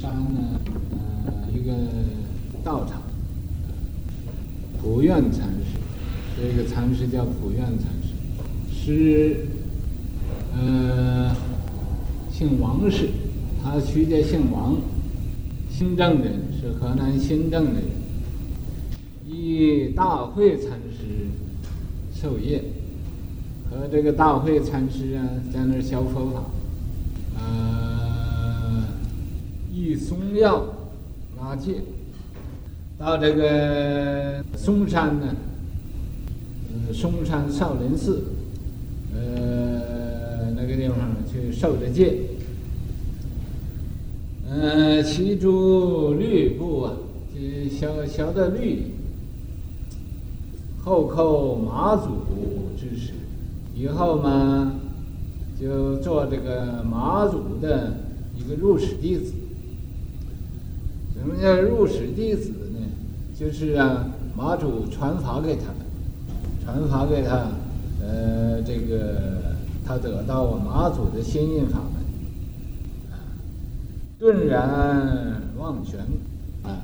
山呢，呃，一个道场，普愿禅师，这个禅师叫普愿禅师，是呃姓王氏，他徐家姓王，新郑人，是河南新郑的人，以大会禅师授业，和这个大会禅师啊，在那儿学佛法。呃以嵩耀拉戒，到这个嵩山呢，呃，嵩山少林寺，呃，那个地方去受的戒，呃，习诸律部啊，就小小的律，后叩马祖之师，以后嘛，就做这个马祖的一个入室弟子。什么叫入室弟子呢？就是啊，马祖传法给他，传法给他，呃，这个他得到马祖的心印法门，啊，顿然忘全，啊，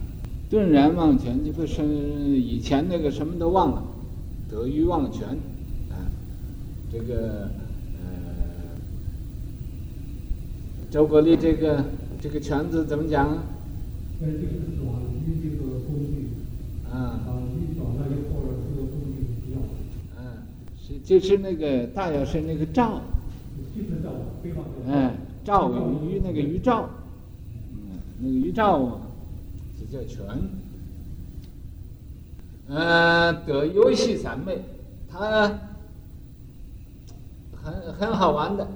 顿然忘全，就不是以前那个什么都忘了，得于忘全，啊，这个呃，周国立这个这个全字怎么讲？那就是转于这个工具，啊，啊，一转了以后，这个工具不要。嗯，是就是那个大药师那个赵，就是赵，非常。哎，赵于那个鱼赵，嗯，那个鱼赵啊，就叫全。嗯，得游戏三昧，他很很好玩的，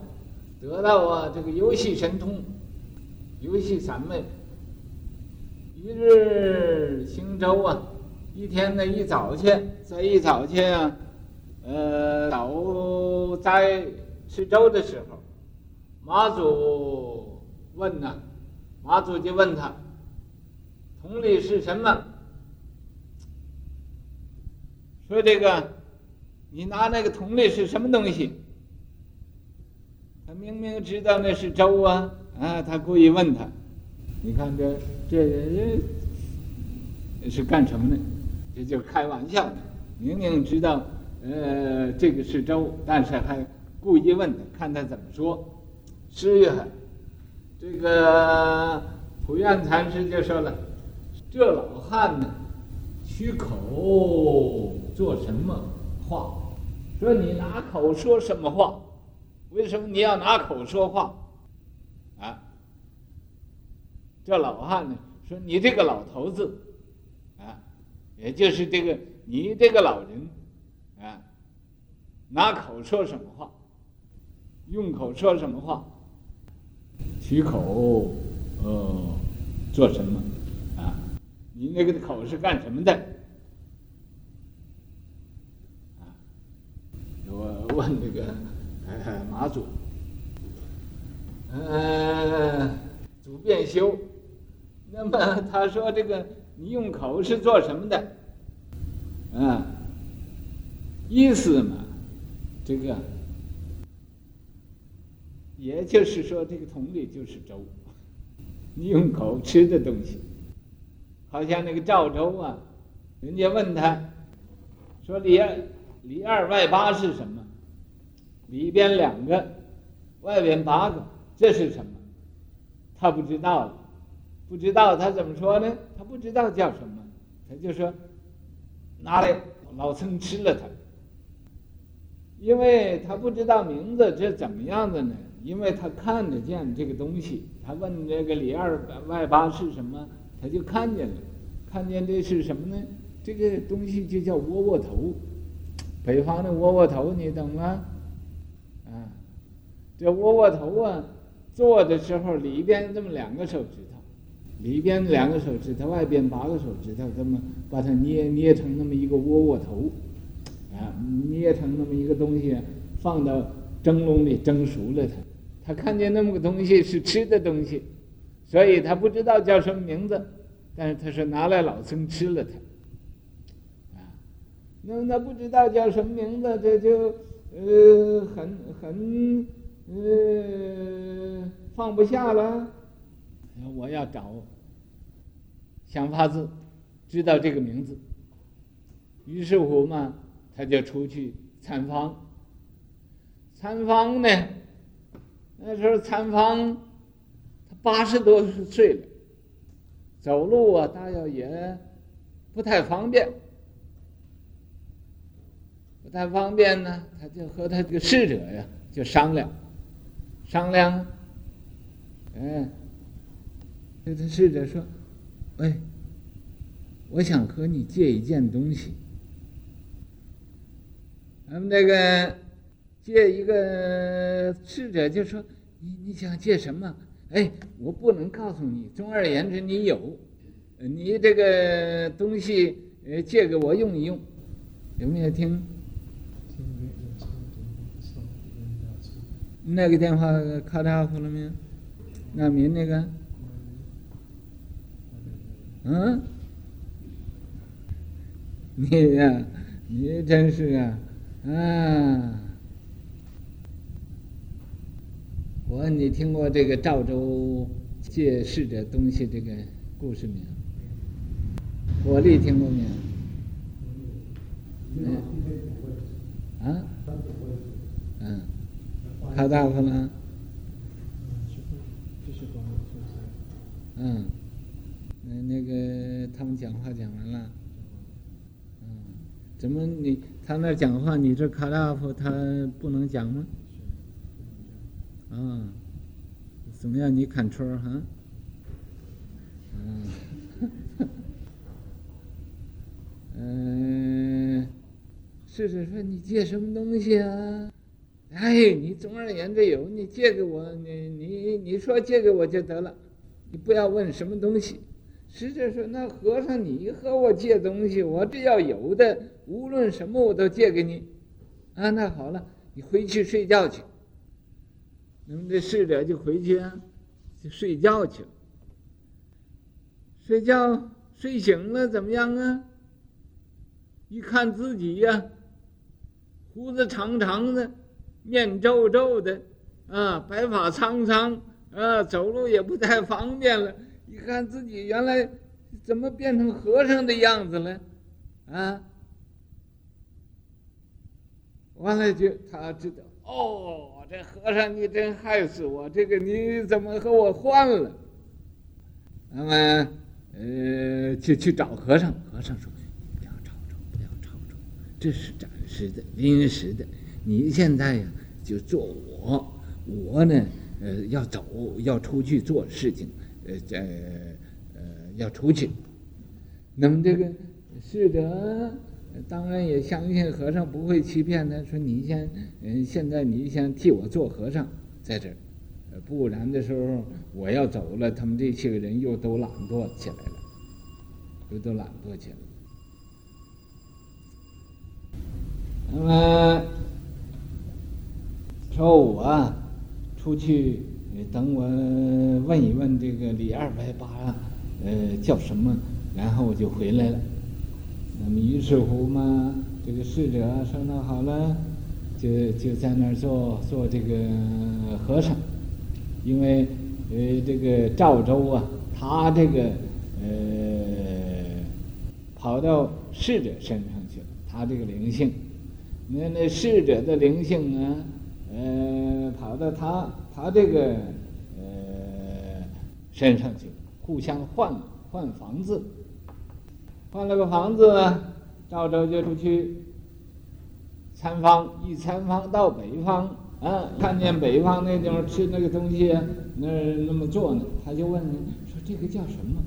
得到啊这个游戏神通，游戏三昧。一日行舟啊，一天呢一早去，这一早去啊，呃，早在吃粥的时候，马祖问呐、马祖就问他，桶里是什么？说这个，你拿那个桶里是什么东西？他明明知道那是粥啊，啊，他故意问他。你看这这人是干什么呢？这就开玩笑的，明明知道呃这个是粥，但是还故意问他，看他怎么说。十月，这个普愿禅师就说了：“这老汉呢，取口做什么话？说你拿口说什么话？为什么你要拿口说话？”这老汉呢说：“你这个老头子，啊，也就是这个你这个老人，啊，拿口说什么话？用口说什么话？取口，呃，做什么？啊，你那个口是干什么的？我问这个，马祖，呃，祖变修。” 那么他说：“这个你用口是做什么的？啊，意思嘛，这个，也就是说，这个桶里就是粥，你用口吃的东西，好像那个赵州啊，人家问他，说里二里二外八是什么？里边两个，外边八个，这是什么？他不知道了。”不知道他怎么说呢？他不知道叫什么，他就说拿来老僧吃了他，因为他不知道名字这怎么样的呢？因为他看得见这个东西，他问这个里二外八是什么，他就看见了，看见这是什么呢？这个东西就叫窝窝头，北方的窝窝头你懂吗？啊，这窝窝头啊，做的时候里边这么两个手指。里边两个手指头，外边八个手指头，这么把它捏捏成那么一个窝窝头，啊，捏成那么一个东西，放到蒸笼里蒸熟了它。他看见那么个东西是吃的东西，所以他不知道叫什么名字，但是他说拿来老僧吃了它，啊，那那不知道叫什么名字，这就呃很很呃放不下了。我要找想法子知道这个名字。于是乎嘛，他就出去参访。参访呢，那时候参访，他八十多岁了，走路啊，大约也不太方便。不太方便呢，他就和他这个侍者呀就商量，商量，嗯，这个侍者说：“哎，我想和你借一件东西。”咱们那个借一个侍者就说：“你你想借什么？哎，我不能告诉你。总而言之，你有，你这个东西呃借给我用一用，有没有听？”那个电话卡答复了没有？那民那个？嗯？你呀，你真是啊，啊！我问你听过这个赵州借侍者东西这个故事没有？火力听过没有？嗯。啊？嗯。嗯，那个他们讲话讲完了。嗯，怎么你他那讲话，你这卡答复他不能讲吗？啊，怎么样？你看错哈？嗯，嗯，是是说你借什么东西啊？哎，你总而言之有，你借给我，你你你说借给我就得了，你不要问什么东西。使者说：“那和尚，你和我借东西，我只要有的，无论什么我都借给你。”啊，那好了，你回去睡觉去。那么这侍者就回去啊，就睡觉去了。睡觉睡醒了怎么样啊？一看自己呀、胡子长长的。面皱皱的，啊，白发苍苍，啊，走路也不太方便了。看自己原来怎么变成和尚的样子了，啊，完了就他知道，哦，这和尚你真害死我，这个你怎么和我换了？那么，呃，就去找和尚。和尚说：“不要吵吵，不要吵吵，这是暂时的，临时的。”你现在呀，就做我，我呢，呃，要走，要出去做事情，呃，这，呃，要出去。那么这个侍者当然也相信和尚不会欺骗他，说你先，嗯，现在你先替我做和尚，在这儿，不然的时候我要走了，他们这些个人又都懒惰起来了，又都懒惰起来了。那么。说我出去，等我问一问这个李二百八，呃，叫什么？然后我就回来了。那么于是乎嘛，这个侍者说：“那好了，就就在那儿做做这个和尚，因为呃这个赵州啊，他这个呃跑到侍者身上去了，他这个灵性，那那侍者的灵性啊。”呃，跑到他他这个呃身上去，互相换换房子，换了个房子呢，赵州就出去参访，一参访到北方，啊，看见北方那地方吃那个东西，那那么做呢，他就问人说这个叫什么？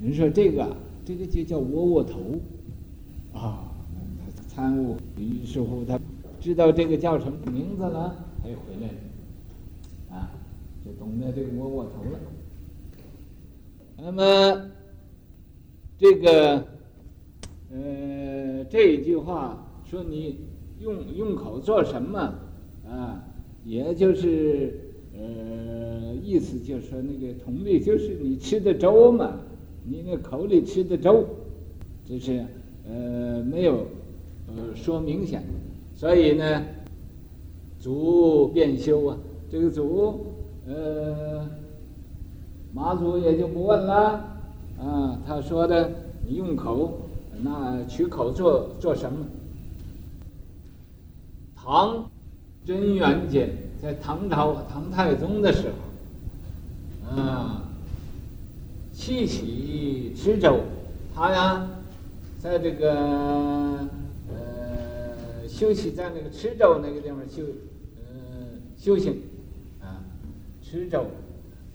人说这个这个就叫窝窝头，啊，他参悟，于是乎他知道这个叫什么名字了。他又回来了，啊，就懂得这个窝窝头了。那么，这个，呃，这一句话说你用用口做什么啊？也就是，呃，意思就是说那个同类，就是你吃的粥嘛，你那口里吃的粥，就是呃没有呃说明显，所以呢。祖变修啊，这个祖，呃，马祖也就不问了。啊，他说的，你用口，那取口做做什么？唐贞元节在唐朝唐太宗的时候，啊，七喜吃粥，他呀，在这个休息在那个池州那个地方休，呃修行，啊，池州，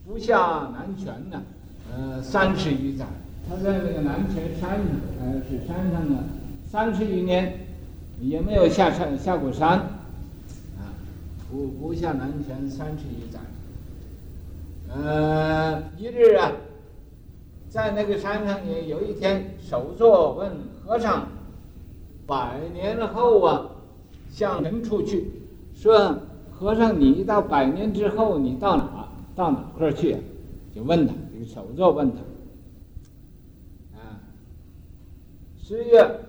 不下南泉呢。呃，三十余载，他在那个南泉山上，呃，是山上呢，三十余年，也没有下山下过山，啊，不不下南泉三十余载。呃，一日啊，在那个山上也有一天，首座问和尚，百年后啊，向人处去，说和尚，你到百年之后，你到哪到哪块去？就问他。这个首座问他：“啊，十月，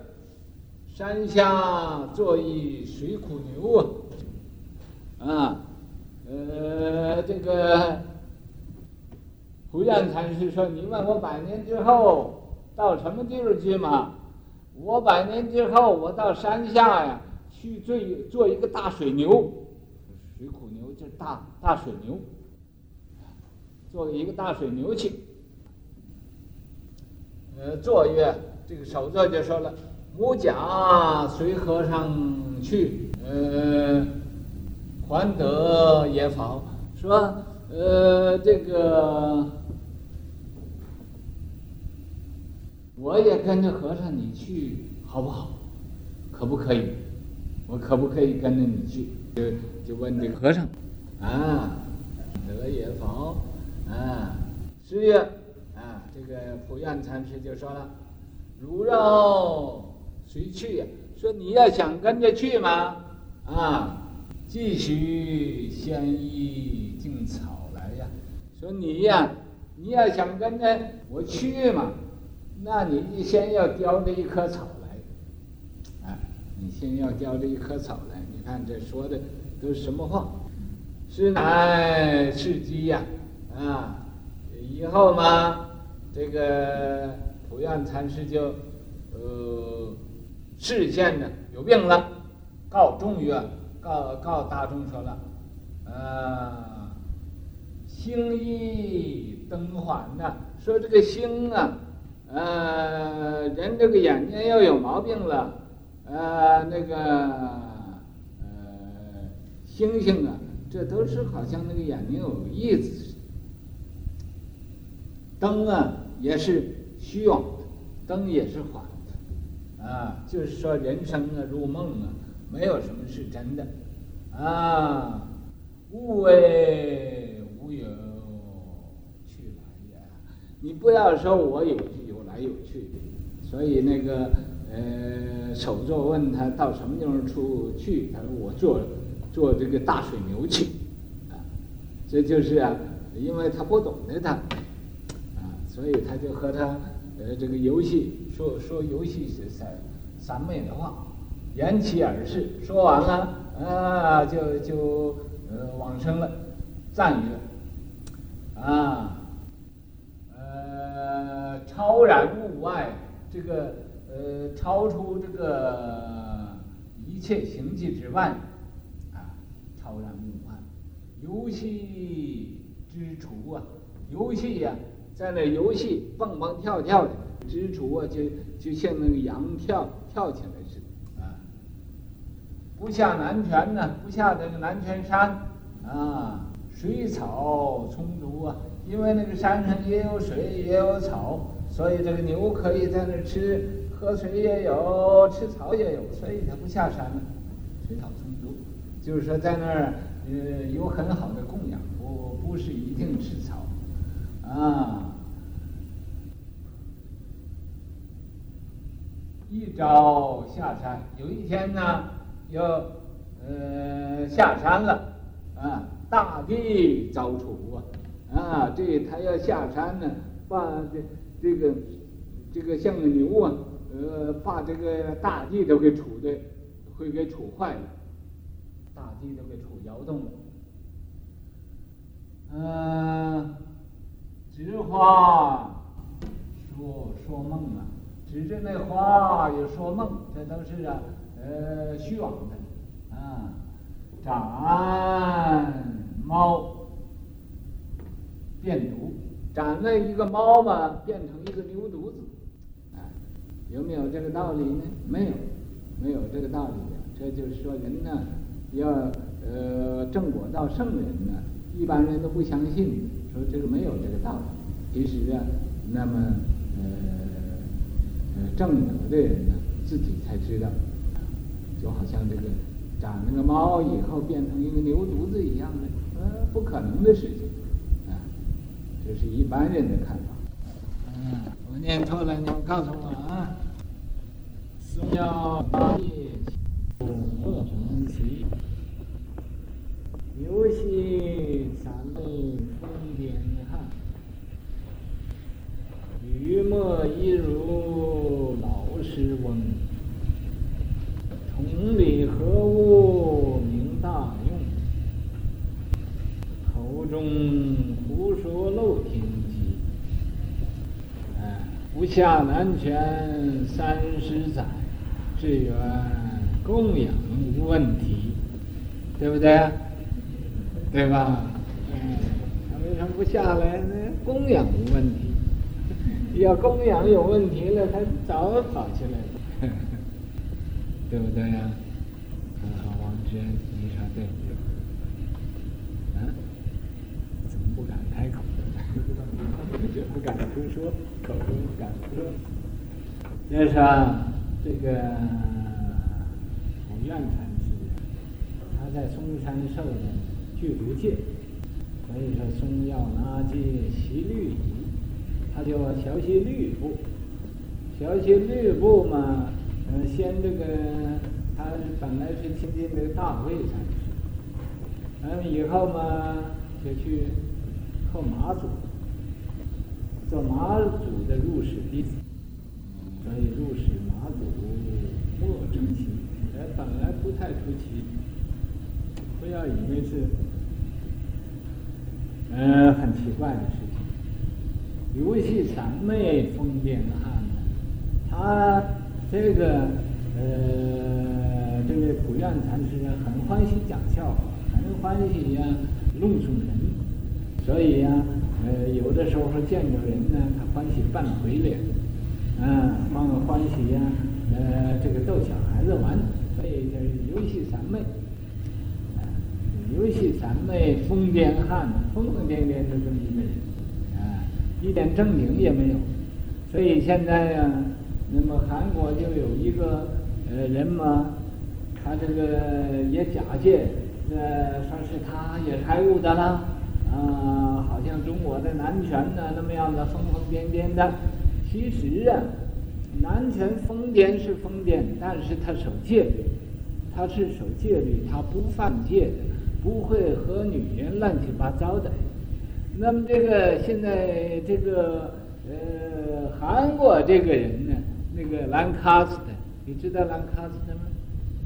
山下坐一水苦牛啊，啊，呃，这个胡彦禅师说，你问我百年之后到什么地方去吗？我百年之后，我到山下呀，去做做一个大水牛，水苦牛就是大大水牛。”做一个大水牛去，呃，坐月这个首座就说了：“末甲随和尚去，呃，还得也好。”说：“呃，这个我也跟着和尚你去，好不好？可不可以？我可不可以跟着你去？”就就问这个和尚：“啊，得也好。”啊，是呀，啊，这个普愿禅师就说了：“汝肉谁去呀？说你要想跟着去吗？啊，继续先一净草来呀。说你呀，你要想跟着我去嘛，那你先要叼着一棵草你先要叼着一棵草来。你看这说的都是什么话？师乃是机呀。”啊，以后嘛，这个普愿禅师就，呃，视线呢有病了，告众曰，告告大众说了，啊，星翳灯환呐，说这个星啊，呃，人这个眼睛要有毛病了，呃，那个，呃，星星啊，这都是好像那个眼睛有意子。灯啊，也是虚妄的，灯也是幻。的，啊，就是说人生啊，如梦啊，没有什么是真的，啊，物为无有去来也，你不要说我有有来有去，所以那个呃，首座问他到什么地方出去，他说我坐坐这个大水牛去，啊，这就是啊，因为他不懂得他。啊所以他就和他，呃，这个游戏说说游戏是三三昧的话，言其而是，说完了，啊，就就呃往生了，赞曰，啊，呃，超然物外，这个呃超出这个一切形迹之外，啊，超然物外，游戏之处啊，游戏呀。在那游戏蹦蹦跳跳的，知足啊，就就像那个羊跳跳起来似的啊。不下南泉呢，不下这个南泉山啊，水草充足啊，因为那个山上也有水也有草，所以这个牛可以在那吃，喝水也有，吃草也有，所以它不下山了。水草充足，就是说在那儿呃有很好的供养，不不是一定吃草。啊！一朝下山，有一天呢，要呃下山了，啊，大地遭处啊，啊，这他要下山呢，把这这个这个像个牛啊，呃，把这个大地都给杵的，会给杵坏了，大地都给杵摇动了，嗯、啊。指花说说梦啊，指着那花也说梦，这都是啊呃虚妄的啊。斩猫变犊，斩了一个猫嘛，变成一个牛犊子，啊，有没有这个道理呢？没有，没有这个道理的。这就是说人呢，要呃正果到圣人呢，一般人都不相信，说这个没有这个道理。其实啊，那么呃呃正德的人呢，自己才知道，就好像这个。长那个猫以后变成一个牛犊子一样的，呃，不可能的事情，啊，这是一般人的看法。嗯，我念错了，你们告诉我啊。松腰八叶恶成奇，游戏三昧风点汉，雨墨一如老师翁。同理何物名大用？口中胡说漏天机。哎，不下南泉三十载，至愿供养无问题，对不对？对吧？嗯，他为什么不下来呢？供养无问题，要供养有问题了，他早跑起来了。对不对呀、啊？很好，王娟，你说对不对？啊？怎么不敢开口？就不敢胡说，口中不敢说。就是说，这个普愿禅师，他在嵩山受的具足戒，所以说松要拿戒习律仪，他就学习律部，学习律部嘛。嗯，先这个，他本来是亲近这个大慧禅师，嗯，以后嘛就去后马祖，做马祖的入室弟子，所以入室马祖莫争奇，哎，本来不太出奇，不要以为是，嗯，很奇怪的事情。游戏三昧疯癫汉，他。这个呃，这位普愿禅师很欢喜讲笑话，很欢喜呀弄出人，所以呀，呃，有的时候见着人呢，他欢喜扮鬼脸，嗯，放个欢喜呀，呃，这个逗小孩子玩，所以就是游戏三昧，啊，游戏三昧疯癫汉，疯疯癫癫的这么一个人，啊，一点正经也没有，所以现在呀。那么韩国就有一个呃人嘛，他这个也假借，呃，说是他也开悟的了，啊、好像中国的南拳呢那么样的疯疯癫癫的。其实啊，南拳疯癫是疯癫，但是他守戒律，他是守戒律，他不犯戒的，不会和女人乱七八糟的。那么这个现在这个呃韩国这个人呢？那个兰卡斯特，你知道兰卡斯特吗？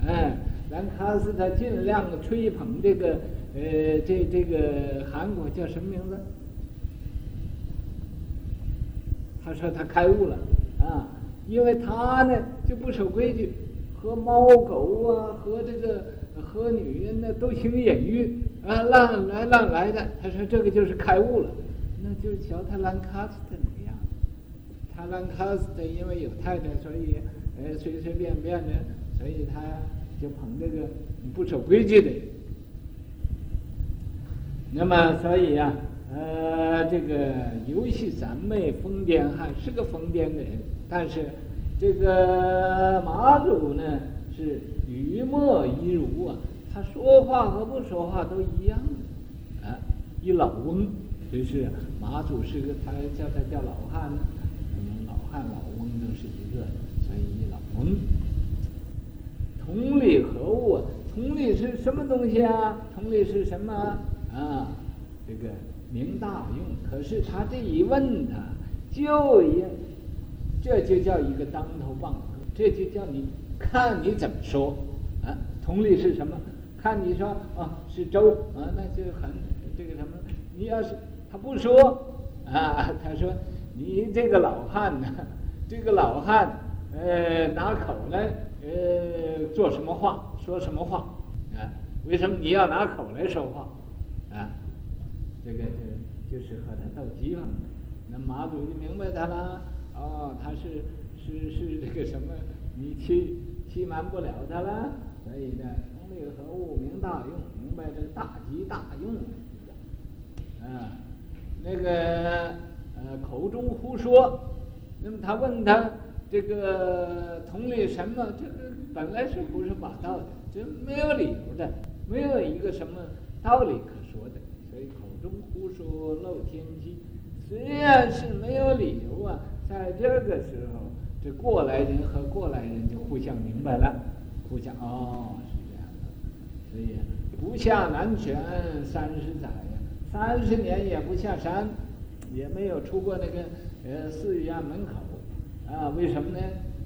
哎，兰卡斯特尽量吹捧这个，呃，这这个韩国叫什么名字？他说他开悟了啊，因为他呢就不守规矩，和猫狗啊，和这个和女人呢都行淫欲啊，乱来乱来的。他说这个就是开悟了，那就是瞧他兰卡斯特那个样子。他兰卡斯特因为有太太，所以呃随随便便的，所以他就捧这个不守规矩的人。那么所以呀、啊，呃，这个游戏三昧疯癫汉是个疯癫的人，但是这个马祖呢是语默一如啊，他说话和不说话都一样啊，一老翁，就是马祖是个他叫他叫老汉老。汉老翁都是一个，所以一老翁。同理何物啊？同理是什么东西啊？同理是什么啊？这个明大用。可是他这一问他，就也，这就叫一个当头棒喝，这就叫你看你怎么说啊？同理是什么？看你说啊是粥啊，那就很这个什么？你要是他不说。啊，他说你这个老汉呢，这个老汉，呃，拿口来，呃，做什么话，说什么话，啊，为什么你要拿口来说话，这个就就是和他斗鸡嘛。那马祖就明白他了，哦，他是是是这个什么，你欺欺瞒不了他了，所以呢，同理合物明大用，明白这个大吉大用。啊，那个呃，口中胡说，那么他问他这个同理什么？这个本来是胡说八道的，这没有理由的，没有一个什么道理可说的，不说漏天机。虽然是没有理由啊，在这个时候，这过来人和过来人就互相明白了，互相哦，是这样的，所以不下南泉三十载呀。三十年也不下山，也没有出过那个呃寺院门口，啊，为什么呢？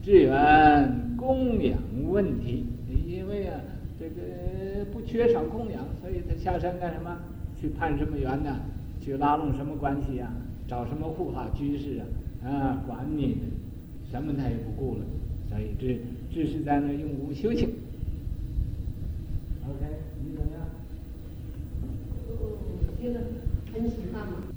支援供养问题，因为啊，这个不缺少供养，所以他下山干什么？去攀什么缘呢去拉拢什么关系啊找什么护法居士啊啊管你什么他也不顾了所以这这是在那用功修行。Ok 你怎么样？觉得很喜欢吗